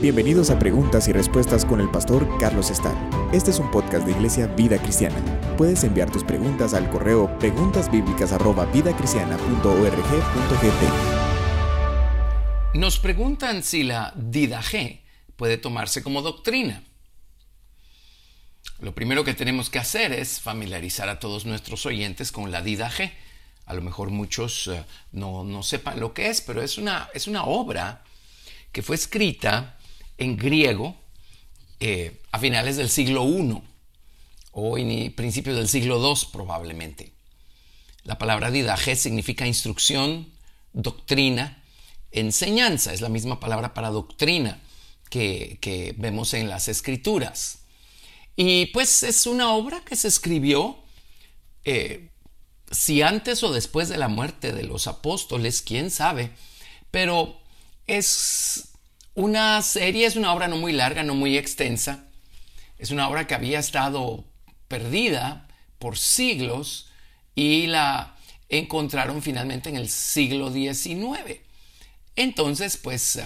Bienvenidos a Preguntas y Respuestas con el pastor Carlos Estar. Este es un podcast de Iglesia Vida Cristiana. Puedes enviar tus preguntas al correo preguntasbiblicas@vidacristiana.org.gt. Nos preguntan si la didaje puede tomarse como doctrina. Lo primero que tenemos que hacer es familiarizar a todos nuestros oyentes con la didaje. A lo mejor muchos eh, no, no, sepan lo que es, pero es una, es una obra que fue escrita en griego eh, a finales del siglo I o en principios del siglo II probablemente. La palabra didaje significa instrucción, doctrina, enseñanza. Es la misma palabra para doctrina que, vemos en las escrituras. Y pues es una obra que se escribió, eh, si antes o después de la muerte de los apóstoles, quién sabe, pero es una serie es una obra no muy larga, no muy extensa. Es una obra que había estado perdida por siglos y la encontraron finalmente en el siglo XIX. Entonces, pues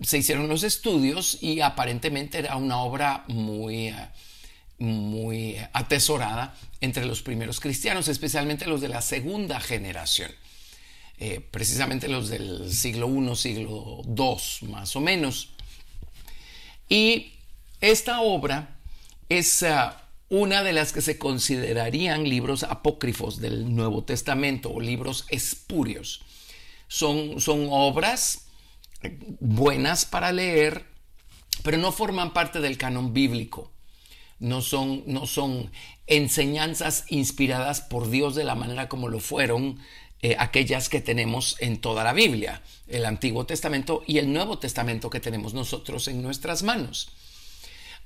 se hicieron los estudios y aparentemente era una obra muy, muy atesorada entre los primeros cristianos, especialmente los de la segunda generación. Eh, precisamente los del siglo I, siglo II, más o menos. Y esta obra es ah, una de las que se considerarían libros apócrifos del Nuevo Testamento o libros espurios. Son, son obras buenas para leer, pero no forman parte del canon bíblico. No son, no son enseñanzas inspiradas por Dios de la manera como lo fueron eh, aquellas que tenemos en toda la Biblia, el Antiguo Testamento y el Nuevo Testamento que tenemos nosotros en nuestras manos.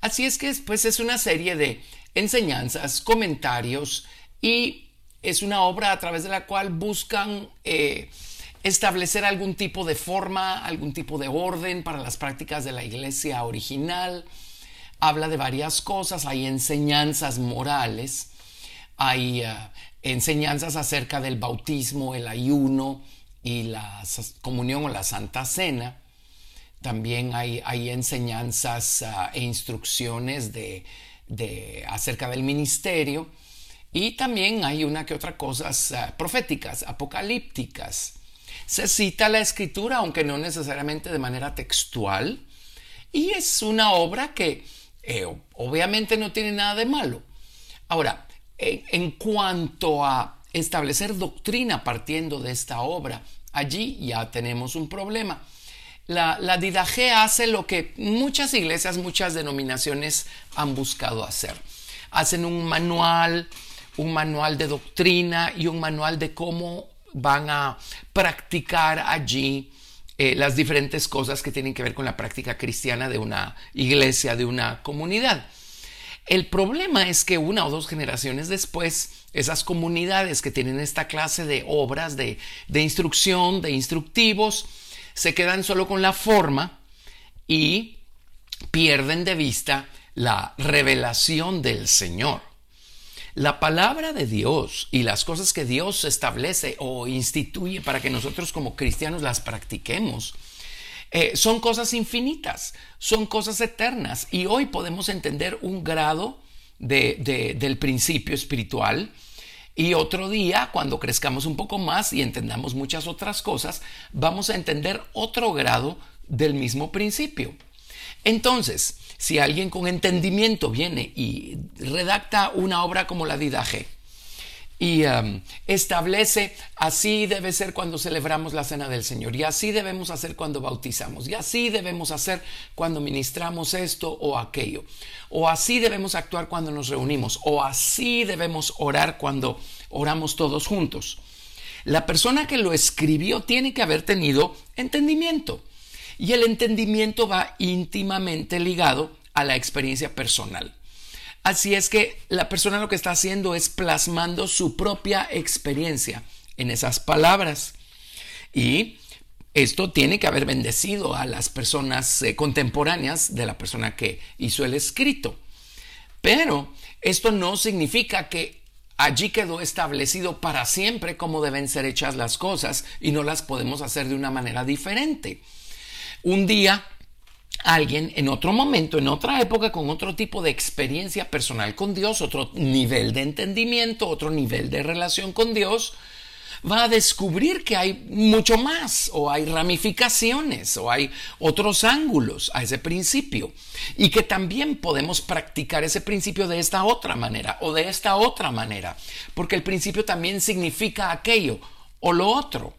Así es que pues, es una serie de enseñanzas, comentarios y es una obra a través de la cual buscan eh, establecer algún tipo de forma, algún tipo de orden para las prácticas de la iglesia original. Habla de varias cosas, hay enseñanzas morales, hay eh, enseñanzas acerca del bautismo, el ayuno y la comunión o la Santa Cena. También hay, enseñanzas ah, e instrucciones de, acerca del ministerio. Y también hay una que otra cosas ah, proféticas, apocalípticas. Se cita la escritura, aunque no necesariamente de manera textual. Y es una obra que eh, obviamente no tiene nada de malo. Ahora, en cuanto a establecer doctrina partiendo de esta obra, allí ya tenemos un problema. La, la hace lo que muchas iglesias, muchas denominaciones han buscado hacer. Hacen un manual, un manual de doctrina y un manual de cómo van a practicar allí eh, las diferentes cosas que tienen que ver con la práctica cristiana de una iglesia, de una comunidad. El problema es que una o dos generaciones después, esas comunidades que tienen esta clase de obras, de, instrucción, de instructivos, se quedan solo con la forma y pierden de vista la revelación del Señor. La palabra de Dios y las cosas que Dios establece o instituye para que nosotros como cristianos las practiquemos eh, son cosas infinitas, son cosas eternas. Y hoy podemos entender un grado del principio espiritual. Y otro día, cuando crezcamos un poco más y entendamos muchas otras cosas, vamos a entender otro grado del mismo principio. Entonces, si alguien con entendimiento viene y redacta una obra como la Didaje, y establece así debe ser cuando celebramos la cena del Señor y así debemos hacer cuando bautizamos y así debemos hacer cuando ministramos esto o aquello o así debemos actuar cuando nos reunimos o así debemos orar cuando oramos todos juntos. La persona que lo escribió tiene que haber tenido entendimiento y el entendimiento va íntimamente ligado a la experiencia personal. Así es que la persona lo que está haciendo es plasmando su propia experiencia en esas palabras. Y esto tiene que haber bendecido a las personas eh, contemporáneas de la persona que hizo el escrito. Pero esto no significa que allí quedó establecido para siempre cómo deben ser hechas las cosas y no las podemos hacer de una manera diferente. Un día alguien en otro momento, en otra época, con otro tipo de experiencia personal con Dios, otro nivel de entendimiento, otro nivel de relación con Dios, va a descubrir que hay mucho más o hay ramificaciones o hay otros ángulos a ese principio y que también podemos practicar ese principio de esta otra manera o de esta otra manera, porque el principio también significa aquello o lo otro.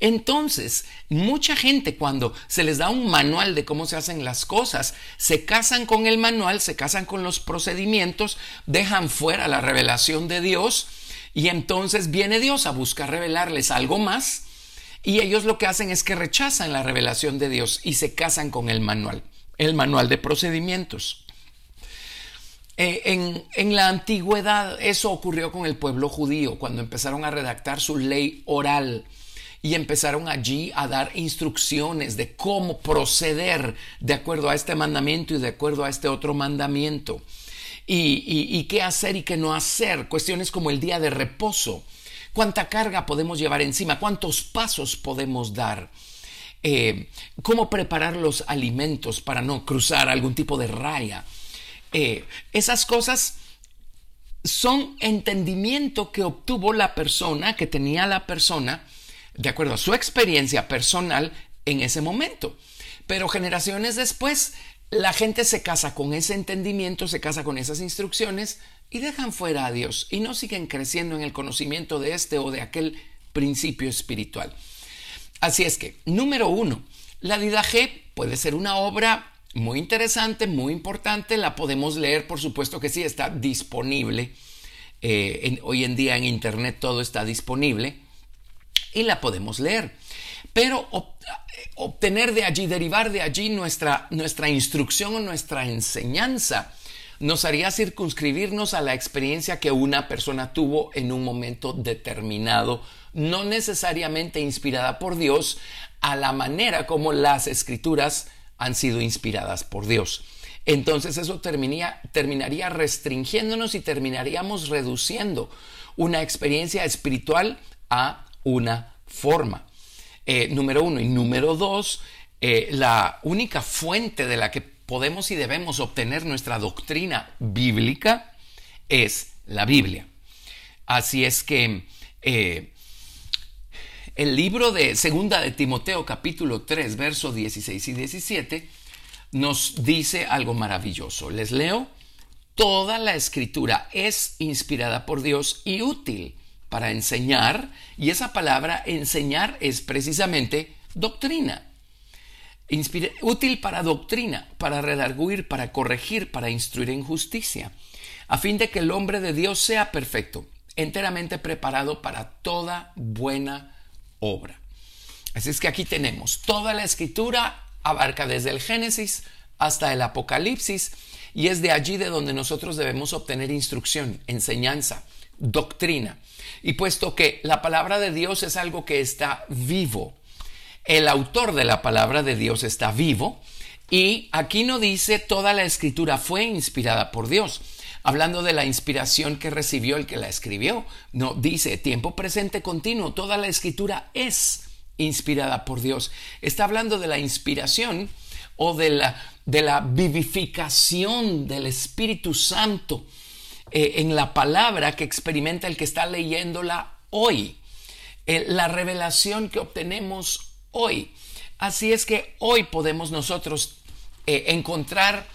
Entonces, mucha gente cuando se les da un manual de cómo se hacen las cosas, se casan con el manual, se casan con los procedimientos, dejan fuera la revelación de Dios y entonces viene Dios a buscar revelarles algo más y ellos lo que hacen es que rechazan la revelación de Dios y se casan con el manual, el manual de procedimientos. Eh, en, en, la antigüedad eso ocurrió con el pueblo judío cuando empezaron a redactar su ley oral y empezaron allí a dar instrucciones de cómo proceder de acuerdo a este mandamiento y de acuerdo a este otro mandamiento. Y, qué hacer y qué no hacer. Cuestiones como el día de reposo. ¿Cuánta carga podemos llevar encima? ¿Cuántos pasos podemos dar? Eh, cómo preparar los alimentos para no cruzar algún tipo de raya. Eh, esas cosas son entendimiento que obtuvo la persona, que tenía la persona, de acuerdo a su experiencia personal en ese momento. Pero generaciones después, la gente se casa con ese entendimiento, se casa con esas instrucciones y dejan fuera a Dios y no siguen creciendo en el conocimiento de este o de aquel principio espiritual. Así es que, número uno, la G puede ser una obra muy interesante, muy importante, la podemos leer, por supuesto que sí, está disponible. Eh, hoy en día en Internet todo está disponible y la podemos leer. Pero obtener de allí, derivar de allí nuestra, nuestra instrucción o nuestra enseñanza, nos haría circunscribirnos a la experiencia que una persona tuvo en un momento determinado, no necesariamente inspirada por Dios, a la manera como las escrituras han sido inspiradas por Dios. Entonces eso terminaría restringiéndonos y terminaríamos reduciendo una experiencia espiritual a una forma. Eh, número uno. Y número dos, eh, la única fuente de la que podemos y debemos obtener nuestra doctrina bíblica es la Biblia. Así es que eh, el libro de Segunda de Timoteo capítulo 3, versos 16 y 17 nos dice algo maravilloso. Les leo, toda la escritura es inspirada por Dios y útil para enseñar, y esa palabra enseñar es precisamente doctrina. útil para doctrina, para redarguir, para corregir, para instruir en justicia, a fin de que el hombre de Dios sea perfecto, enteramente preparado para toda buena obra. Así es que aquí tenemos toda la escritura abarca desde el Génesis hasta el Apocalipsis y es de allí de donde nosotros debemos obtener instrucción, enseñanza, doctrina. Y puesto que la palabra de Dios es algo que está vivo, el autor de la palabra de Dios está vivo, y aquí no dice toda la escritura fue inspirada por Dios, hablando de la inspiración que recibió el que la escribió. No, dice tiempo presente continuo, toda la escritura es inspirada por Dios. Está hablando de la inspiración o de la, de la vivificación del Espíritu Santo eh, en la palabra que experimenta el que está leyéndola hoy, eh, la revelación que obtenemos hoy. Así es que hoy podemos nosotros eh, encontrar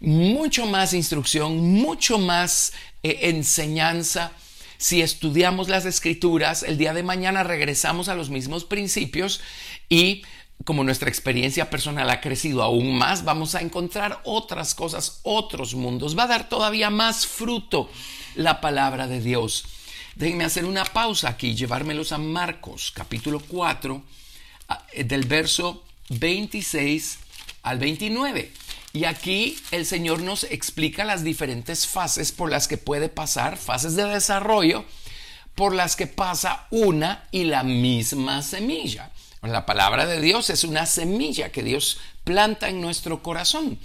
mucho más instrucción, mucho más enseñanza. Si estudiamos las escrituras, el día de mañana regresamos a los mismos principios y como nuestra experiencia personal ha crecido aún más, vamos a encontrar otras cosas, otros mundos. Va a dar todavía más fruto la palabra de Dios. Déjenme hacer una pausa aquí, llevármelos a Marcos, capítulo 4, eh, del verso 26 al 29. Y aquí el Señor nos explica las diferentes fases por las que puede pasar, fases de desarrollo, por las que pasa una y la misma semilla. La palabra de Dios es una semilla que Dios planta en nuestro corazón.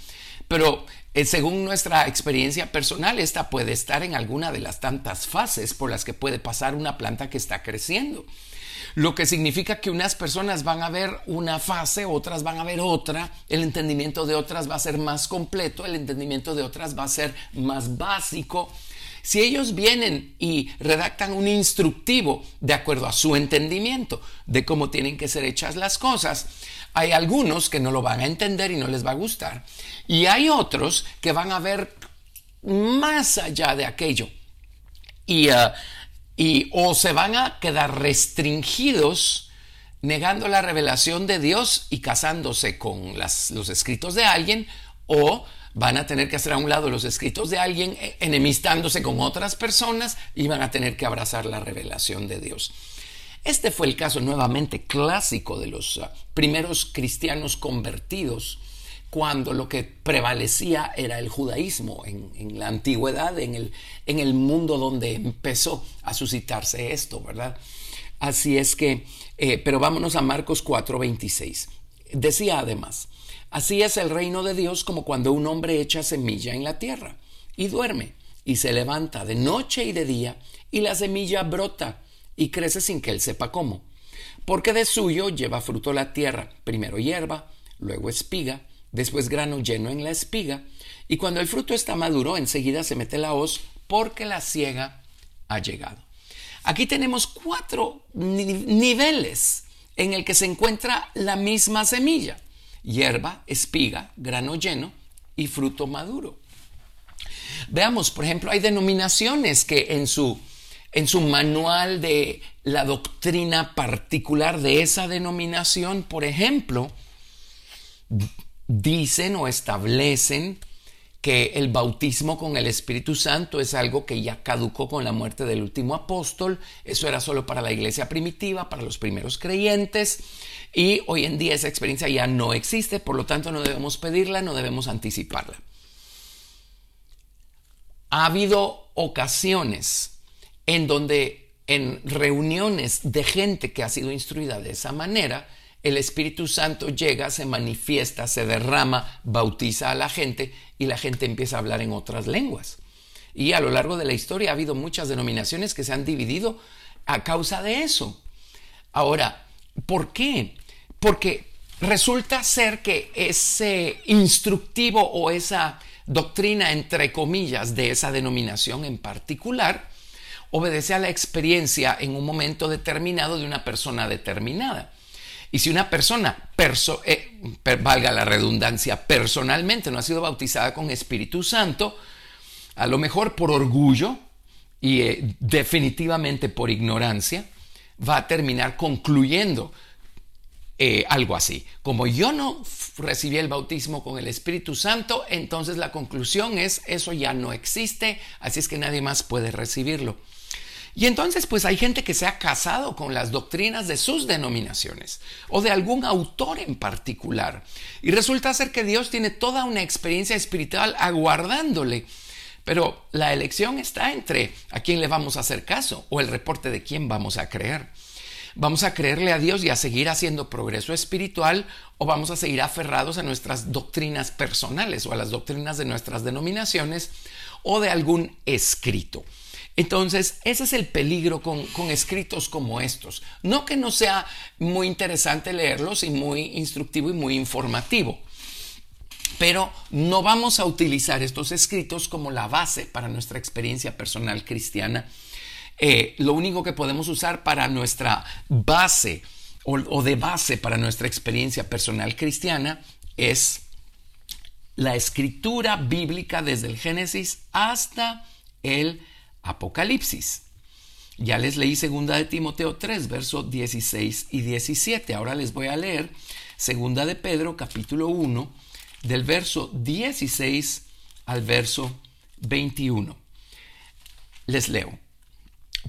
Pero eh, según nuestra experiencia personal, esta puede estar en alguna de las tantas fases por las que puede pasar una planta que está creciendo. lo que significa que unas personas van a ver una fase, otras van a ver otra, el entendimiento de otras va a ser más completo, el entendimiento de otras va a ser más básico. Si ellos vienen y redactan un instructivo de acuerdo a su entendimiento de cómo tienen que ser hechas las cosas, hay algunos que no lo van a entender y no les va a gustar. Y hay otros que van a ver más allá de aquello. Y y o se van a quedar restringidos negando la revelación de Dios y casándose con los escritos de alguien, o van a tener que hacer a un lado los escritos de alguien eh, enemistándose con otras personas y van a tener que abrazar la revelación de Dios. Este fue el caso nuevamente clásico de los ah, primeros cristianos convertidos cuando lo que prevalecía era el judaísmo en, la antigüedad, en el, en el, mundo donde empezó a suscitarse esto, ¿verdad? Así es que, eh, pero vámonos a Marcos 4:26. Decía además, así es el reino de Dios como cuando un hombre echa semilla en la tierra y duerme y se levanta de noche y de día y la semilla brota y crece sin que él sepa cómo. Porque de suyo lleva fruto la tierra, primero hierba, luego espiga, después grano lleno en la espiga, y cuando el fruto está maduro, enseguida se mete la hoz porque la ciega ha llegado. Aquí tenemos cuatro niveles en el que se encuentra la misma semilla, hierba, espiga, grano lleno y fruto maduro. Veamos, por ejemplo, hay denominaciones que en su, en su manual de la doctrina particular de esa denominación, por ejemplo, dicen o establecen que el bautismo con el Espíritu Santo es algo que ya caducó con la muerte del último apóstol, eso era solo para la iglesia primitiva, para los primeros creyentes, y hoy en día esa experiencia ya no existe, por lo tanto no debemos pedirla, no debemos anticiparla. Ha habido ocasiones en donde en reuniones de gente que ha sido instruida de esa manera, el Espíritu Santo llega, se manifiesta, se derrama, bautiza a la gente y la gente empieza a hablar en otras lenguas. Y a lo largo de la historia ha habido muchas denominaciones que se han dividido a causa de eso. Ahora, ¿por qué? Porque resulta ser que ese instructivo o esa doctrina, entre comillas, de esa denominación en particular, obedece a la experiencia en un momento determinado de una persona determinada. Y si una persona, eh, valga la redundancia, personalmente no ha sido bautizada con Espíritu Santo, a lo mejor por orgullo y eh, definitivamente por ignorancia, va a terminar concluyendo eh, algo así. Como yo no recibí el bautismo con el Espíritu Santo, entonces la conclusión es eso ya no existe, así es que nadie más puede recibirlo. Y entonces pues hay gente que se ha casado con las doctrinas de sus denominaciones o de algún autor en particular. Y resulta ser que Dios tiene toda una experiencia espiritual aguardándole. Pero la elección está entre a quién le vamos a hacer caso o el reporte de quién vamos a creer. ¿Vamos a creerle a Dios y a seguir haciendo progreso espiritual o vamos a seguir aferrados a nuestras doctrinas personales o a las doctrinas de nuestras denominaciones o de algún escrito? Entonces, ese es el peligro con, escritos como estos. No que no sea muy interesante leerlos y muy instructivo y muy informativo, pero no vamos a utilizar estos escritos como la base para nuestra experiencia personal cristiana. Eh, lo único que podemos usar para nuestra base o de base para nuestra experiencia personal cristiana es la escritura bíblica desde el Génesis hasta el Apocalipsis. Ya les leí segunda de Timoteo 3, versos 16 y 17. Ahora les voy a leer segunda de Pedro capítulo 1 del verso 16 al verso 21. Les leo.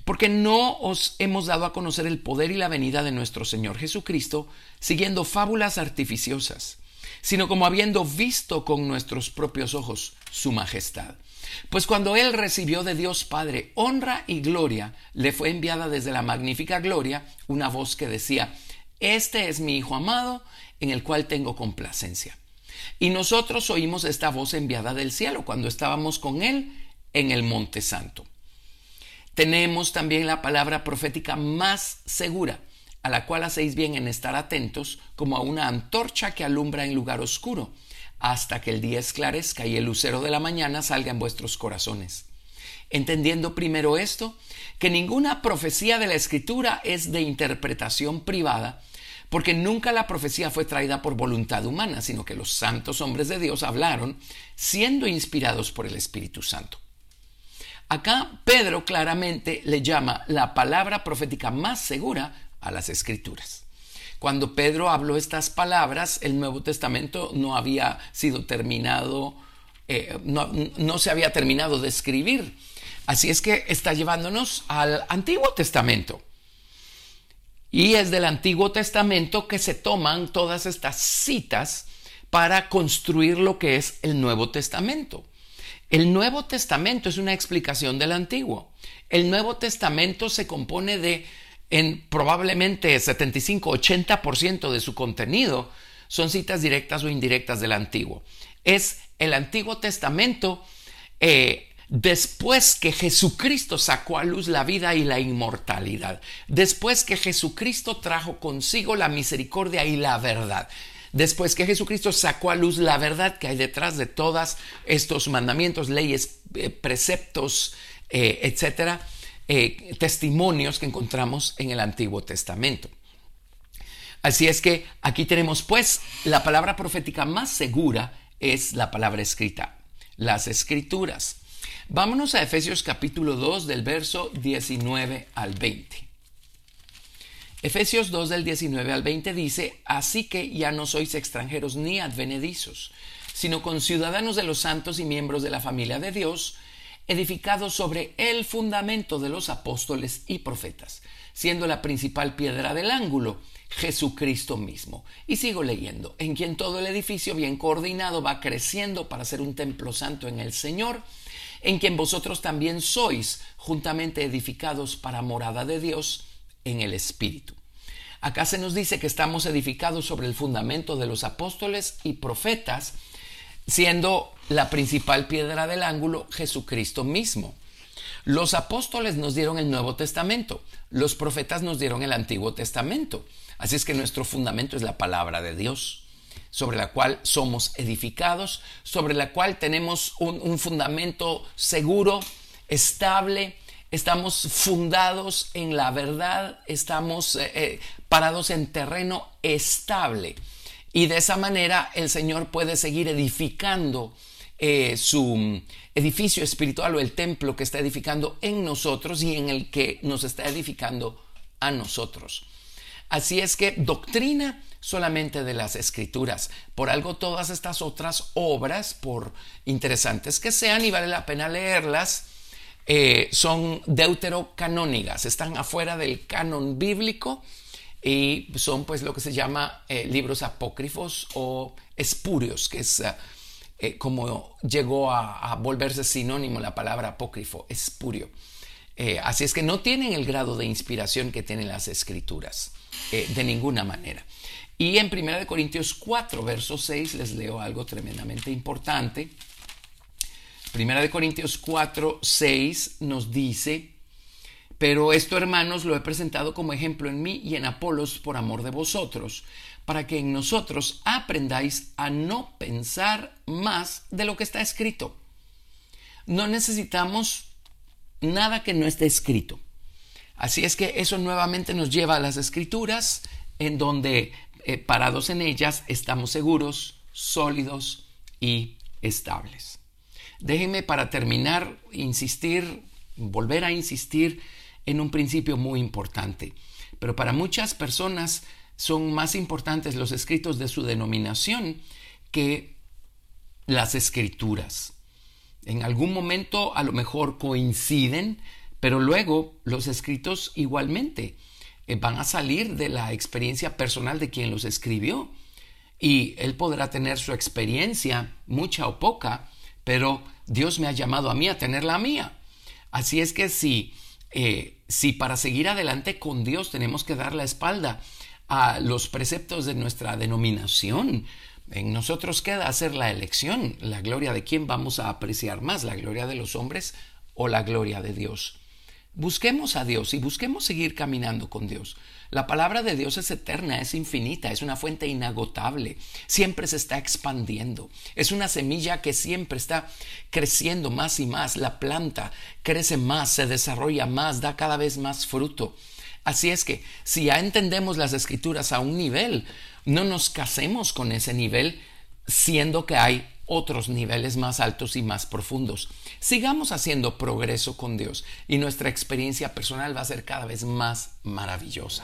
Porque no os hemos dado a conocer el poder y la venida de nuestro Señor Jesucristo siguiendo fábulas artificiosas, sino como habiendo visto con nuestros propios ojos su majestad. Pues cuando él recibió de Dios Padre honra y gloria, le fue enviada desde la magnífica gloria una voz que decía, Este es mi Hijo amado, en el cual tengo complacencia. Y nosotros oímos esta voz enviada del cielo cuando estábamos con él en el Monte Santo. Tenemos también la palabra profética más segura, a la cual hacéis bien en estar atentos, como a una antorcha que alumbra en lugar oscuro, hasta que el día esclarezca y el lucero de la mañana salga en vuestros corazones. Entendiendo primero esto, que ninguna profecía de la Escritura es de interpretación privada, porque nunca la profecía fue traída por voluntad humana, sino que los santos hombres de Dios hablaron siendo inspirados por el Espíritu Santo. Acá Pedro claramente le llama la palabra profética más segura a las escrituras. Cuando Pedro habló estas palabras, el Nuevo Testamento no había sido terminado, eh, no, no se había terminado de escribir. Así es que está llevándonos al Antiguo Testamento. Y es del Antiguo Testamento que se toman todas estas citas para construir lo que es el Nuevo Testamento. El Nuevo Testamento es una explicación del Antiguo. El Nuevo Testamento se compone de, en probablemente 75-80% de su contenido, son citas directas o indirectas del Antiguo. Es el Antiguo Testamento eh, después que Jesucristo sacó a luz la vida y la inmortalidad, después que Jesucristo trajo consigo la misericordia y la verdad después que Jesucristo sacó a luz la verdad que hay detrás de todos estos mandamientos, leyes, eh, preceptos, eh, etcétera, eh, testimonios que encontramos en el Antiguo Testamento. Así es que aquí tenemos pues la palabra profética más segura es la palabra escrita, las escrituras. Vámonos a Efesios capítulo 2 del verso 19 al 20. Efesios 2 del 19 al 20 dice, así que ya no sois extranjeros ni advenedizos, sino conciudadanos de los santos y miembros de la familia de Dios, edificados sobre el fundamento de los apóstoles y profetas, siendo la principal piedra del ángulo Jesucristo mismo. Y sigo leyendo, en quien todo el edificio bien coordinado va creciendo para ser un templo santo en el Señor, en quien vosotros también sois juntamente edificados para morada de Dios, en el Espíritu. Acá se nos dice que estamos edificados sobre el fundamento de los apóstoles y profetas, siendo la principal piedra del ángulo Jesucristo mismo. Los apóstoles nos dieron el Nuevo Testamento, los profetas nos dieron el Antiguo Testamento. Así es que nuestro fundamento es la palabra de Dios, sobre la cual somos edificados, sobre la cual tenemos un, fundamento seguro, estable, estamos fundados en la verdad, estamos eh, eh, parados en terreno estable. Y de esa manera el Señor puede seguir edificando eh, su edificio espiritual o el templo que está edificando en nosotros y en el que nos está edificando a nosotros. Así es que doctrina solamente de las escrituras. Por algo todas estas otras obras, por interesantes que sean y vale la pena leerlas, eh, son deuterocanónicas, están afuera del canon bíblico y son pues lo que se llama eh, libros apócrifos o espurios, que es eh, como llegó a, volverse sinónimo la palabra apócrifo, espurio. así es que no tienen el grado de inspiración que tienen las escrituras, de ninguna manera. Y en 1 Corintios 4, verso 6, les leo algo tremendamente importante. Primera de Corintios 4, 6 nos dice, pero esto hermanos lo he presentado como ejemplo en mí y en Apolos por amor de vosotros, para que en nosotros aprendáis a no pensar más de lo que está escrito. No necesitamos nada que no esté escrito. Así es que eso nuevamente nos lleva a las escrituras, en donde eh, parados en ellas estamos seguros, sólidos y estables. Déjenme para terminar insistir, volver a insistir en un principio muy importante. Pero para muchas personas son más importantes los escritos de su denominación que las escrituras. En algún momento a lo mejor coinciden, pero luego los escritos igualmente eh, van a salir de la experiencia personal de quien los escribió. Y él podrá tener su experiencia, mucha o poca, pero Dios me ha llamado a mí a tener la mía. Así es que si, eh, si para seguir adelante con Dios tenemos que dar la espalda a los preceptos de nuestra denominación, en nosotros queda hacer la elección, la gloria de quién vamos a apreciar más, la gloria de los hombres o la gloria de Dios. busquemos a Dios y busquemos seguir caminando con Dios. La palabra de Dios es eterna, es infinita, es una fuente inagotable, siempre se está expandiendo. Es una semilla que siempre está creciendo más y más. La planta crece más, se desarrolla más, da cada vez más fruto. Así es que si ya entendemos las escrituras a un nivel, no nos casemos con ese nivel, siendo que hay otros niveles más altos y más profundos. Sigamos haciendo progreso con Dios y nuestra experiencia personal va a ser cada vez más maravillosa.